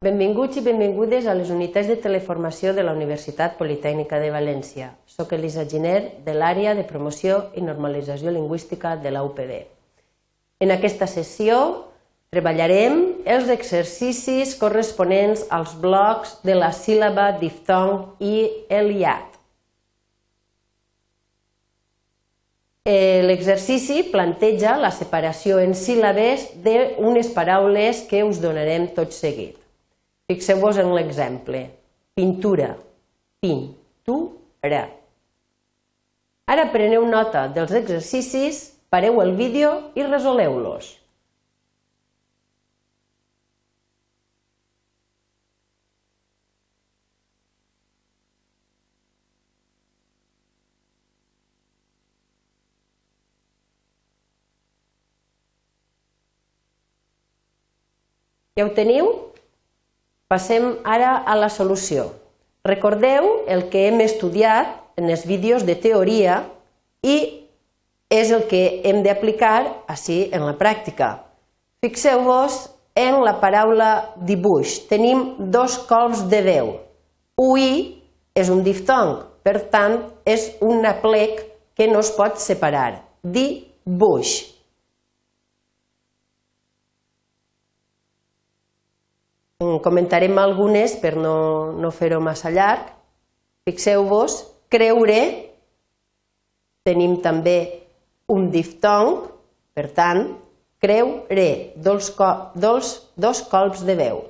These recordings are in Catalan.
Benvinguts i benvingudes a les unitats de teleformació de la Universitat Politècnica de València. Soc Elisa Giner, de l'àrea de promoció i normalització lingüística de la UPB. En aquesta sessió treballarem els exercicis corresponents als blocs de la síl·laba, diftong i el iat. Eh, l'exercici planteja la separació en síl·labes d'unes paraules que us donarem tot seguit. Fixeu-vos en l'exemple. Pintura. Pintura. Ara preneu nota dels exercicis, pareu el vídeo i resoleu-los. Ja ho teniu? Passem ara a la solució. Recordeu el que hem estudiat en els vídeos de teoria i és el que hem d'aplicar així en la pràctica. Fixeu-vos en la paraula dibuix. Tenim dos colps de veu. Ui és un diftong, per tant, és un aplec que no es pot separar. Dibuix. Comentarem algunes per no, no fer-ho massa llarg. Fixeu-vos, creure, tenim també un diftong, per tant, creure, dos, dos, dos colps de veu.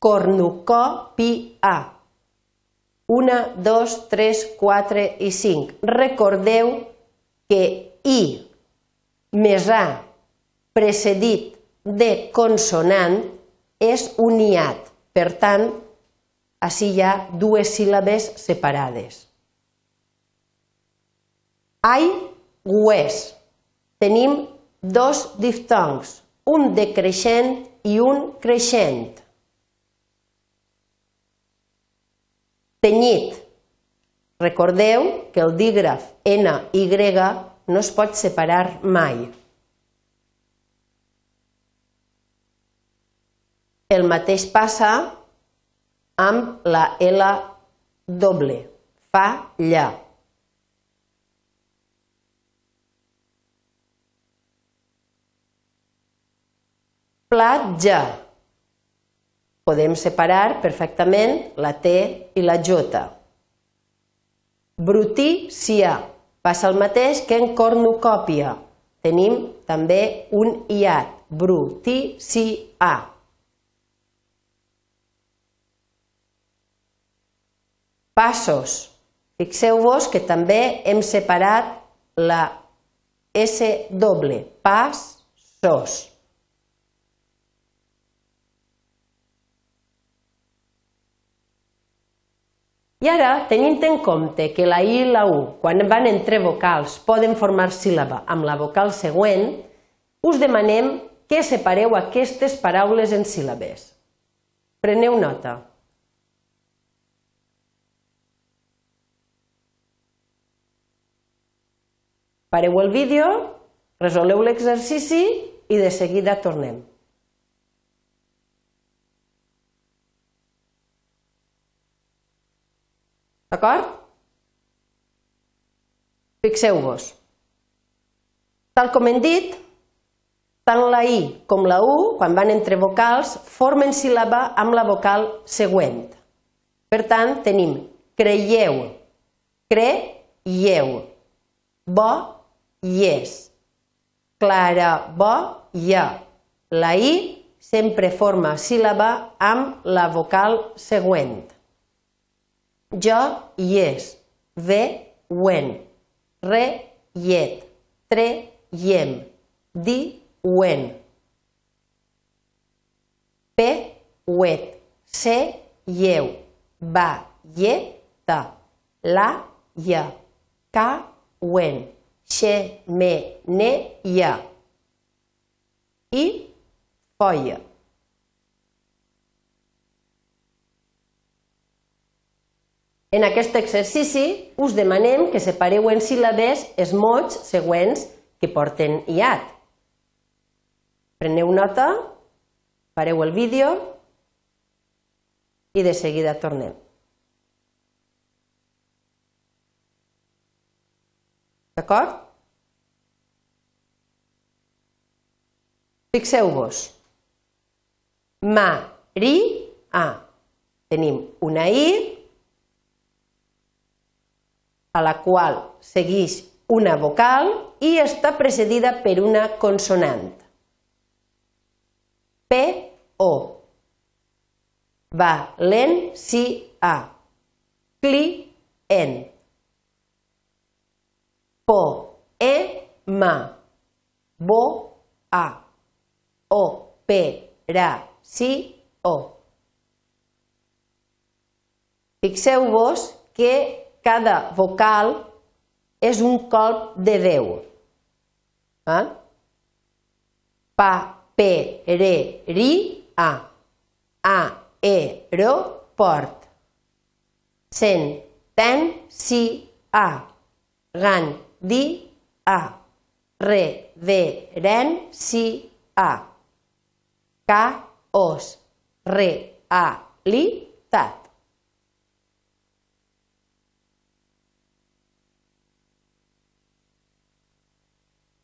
Cornucòpia. Una, dos, tres, quatre i cinc. Recordeu que i més a precedit de consonant és un iat. Per tant, així hi ha dues síl·labes separades. Ai, guès. Tenim dos diftongs, un decreixent i un creixent. Tenyit. Recordeu que el dígraf NY no es pot separar mai. El mateix passa amb la L doble, fa lla. Platja. Podem separar perfectament la T i la J. Brutícia. Passa el mateix que en cornucòpia. Tenim també un iat. Brutícia. Passos. Fixeu-vos que també hem separat la S doble, pas, sos. I ara, tenint en compte que la I i la U, quan van entre vocals, poden formar síl·laba amb la vocal següent, us demanem que separeu aquestes paraules en síl·labes. Preneu nota. Pareu el vídeo, resoleu l'exercici i de seguida tornem. D'acord? Fixeu-vos. Tal com hem dit, tant la I com la U, quan van entre vocals, formen síl·laba amb la vocal següent. Per tant, tenim creieu, creieu, bo, yes. Clara, bo, ja. La i sempre forma síl·laba amb la vocal següent. Jo, yes. Ve, wen. Re, yet. Tre, yem. Di, wen. Pe, wet. Se, yeu. Va, ye, ta. La, ja. Ca, wen xe, me, ne, ia. I foia. En aquest exercici us demanem que separeu en síl·labes els mots següents que porten iat. Preneu nota, pareu el vídeo i de seguida tornem. D'acord? Fixeu-vos. Ma-ri-a. Tenim una i a la qual segueix una vocal i està precedida per una consonant. P, O. Va-len-si-a. Cli-en. Po, e, ma. Bo, a. O, pe, ra, si, o. Fixeu-vos que cada vocal és un colp de veu. Eh? Pa, pe, re, ri, a. A, e, ro, port. Sen, ten, si, a. Gan, di, a. Re, ve, ren, si, a. Ca, os. Re, a, li, tat.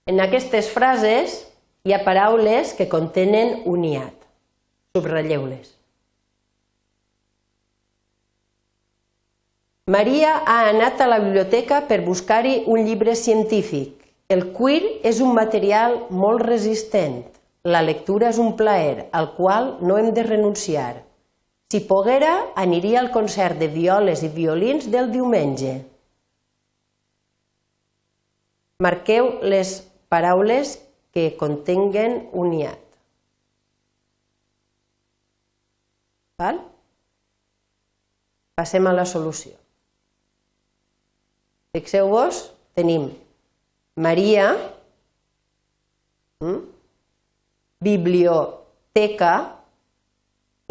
En aquestes frases hi ha paraules que contenen uniat. Subratlleu-les. Maria ha anat a la biblioteca per buscar-hi un llibre científic. El cuir és un material molt resistent. La lectura és un plaer al qual no hem de renunciar. Si poguera, aniria al concert de violes i violins del diumenge. Marqueu les paraules que contenguen un iat. Val? Passem a la solució. Fixeu-vos, tenim Maria, hm? biblioteca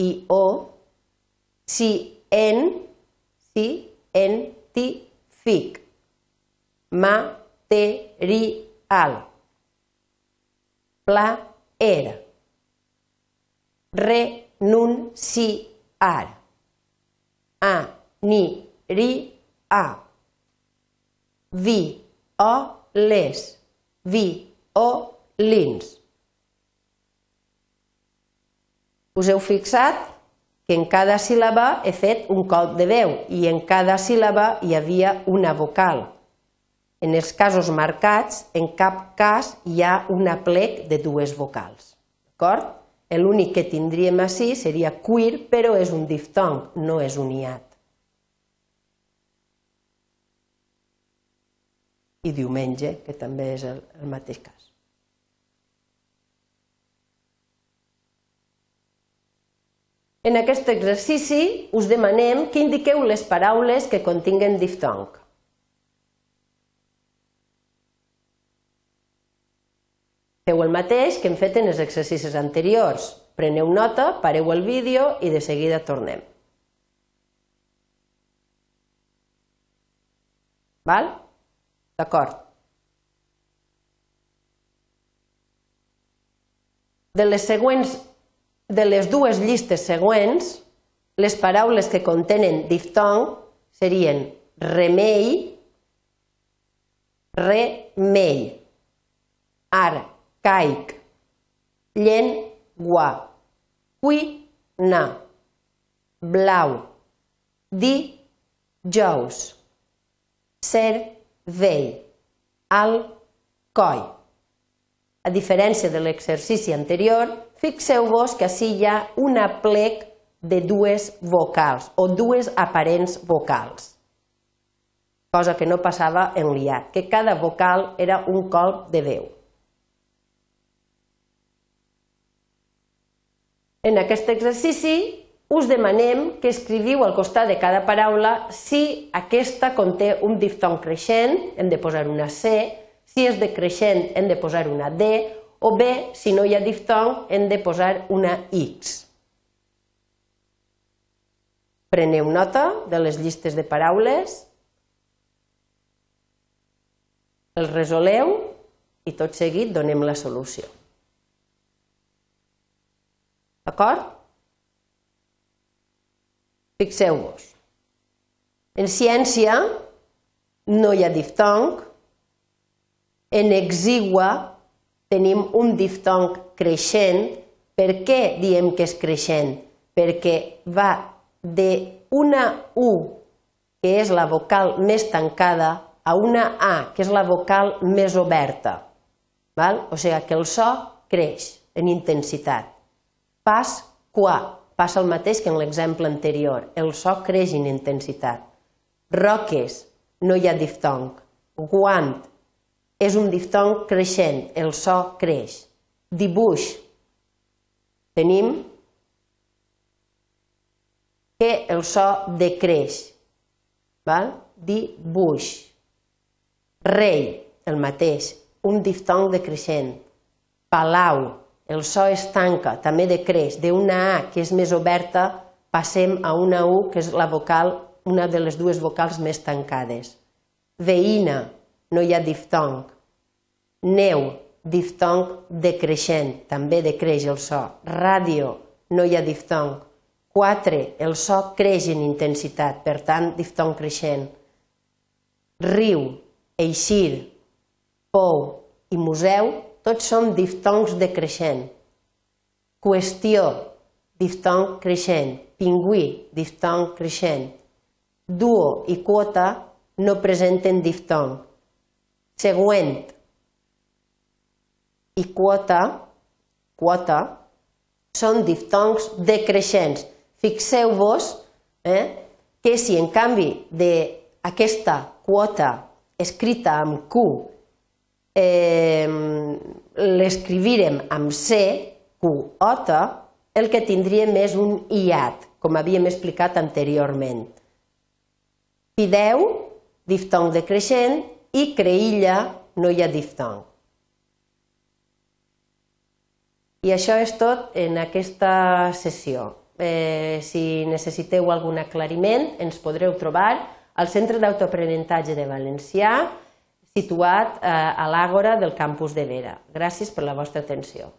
i o, si en, si en, ti, fic, material, plaer, renunciar, aniria, vi-o-les, vi-o-lins. Us heu fixat que en cada síl·laba he fet un colp de veu i en cada síl·laba hi havia una vocal. En els casos marcats, en cap cas hi ha un aplec de dues vocals. D'acord? L'únic que tindríem així seria queer, però és un diftong, no és un iat. I diumenge, que també és el, el mateix cas. En aquest exercici us demanem que indiqueu les paraules que continguen diftong. Feu el mateix que hem fet en els exercicis anteriors. Preneu nota, pareu el vídeo i de seguida tornem. Val? D'acord. De les següents de les dues llistes següents, les paraules que contenen diftong serien remei, remei, ara, caic, llengua, cuina, blau, dijous, cervell, al coll. A diferència de l'exercici anterior, fixeu-vos que així hi ha un aplec de dues vocals o dues aparents vocals, cosa que no passava en l'IAT, que cada vocal era un colp de veu. En aquest exercici us demanem que escriviu al costat de cada paraula si aquesta conté un diftong creixent, hem de posar una C, si és decreixent hem de posar una D, o bé, si no hi ha diftong, hem de posar una X. Preneu nota de les llistes de paraules, els resoleu i tot seguit donem la solució. D'acord? Fixeu-vos. En ciència no hi ha diftong, en exigua tenim un diftong creixent. Per què diem que és creixent? Perquè va d'una U, que és la vocal més tancada, a una A, que és la vocal més oberta. Val? O sigui que el so creix en intensitat. Pas qua, passa el mateix que en l'exemple anterior, el so creix en intensitat. Roques, no hi ha diftong. Guant, és un diftong creixent, el so creix. Dibuix, tenim que el so decreix. Val? Dibuix. Rei, el mateix, un diftong decreixent. Palau, el so es tanca, també decreix. D'una A, que és més oberta, passem a una U, que és la vocal, una de les dues vocals més tancades. Veïna, no hi ha diftong. Neu, diftong decreixent, també decreix el so. Ràdio, no hi ha diftong. 4, el so creix en intensitat, per tant, diftong creixent. Riu, eixir, pou i museu, tots són diftongs decreixent. Qüestió, diftong creixent. Pingüí, diftong creixent. Duo i quota, no presenten diftong. Següent i quota, quota són diftongs decreixents. Fixeu-vos eh, que si en canvi d'aquesta quota escrita amb Q eh, l'escrivirem amb C, Q-ota, el que tindríem és un iat, com havíem explicat anteriorment. Fideu, diftong decreixent, i creïlla no hi ha diftong. I això és tot en aquesta sessió. Eh, si necessiteu algun aclariment, ens podreu trobar al Centre d'Autoaprenentatge de Valencià, situat eh, a l'Àgora del campus de Vera. Gràcies per la vostra atenció.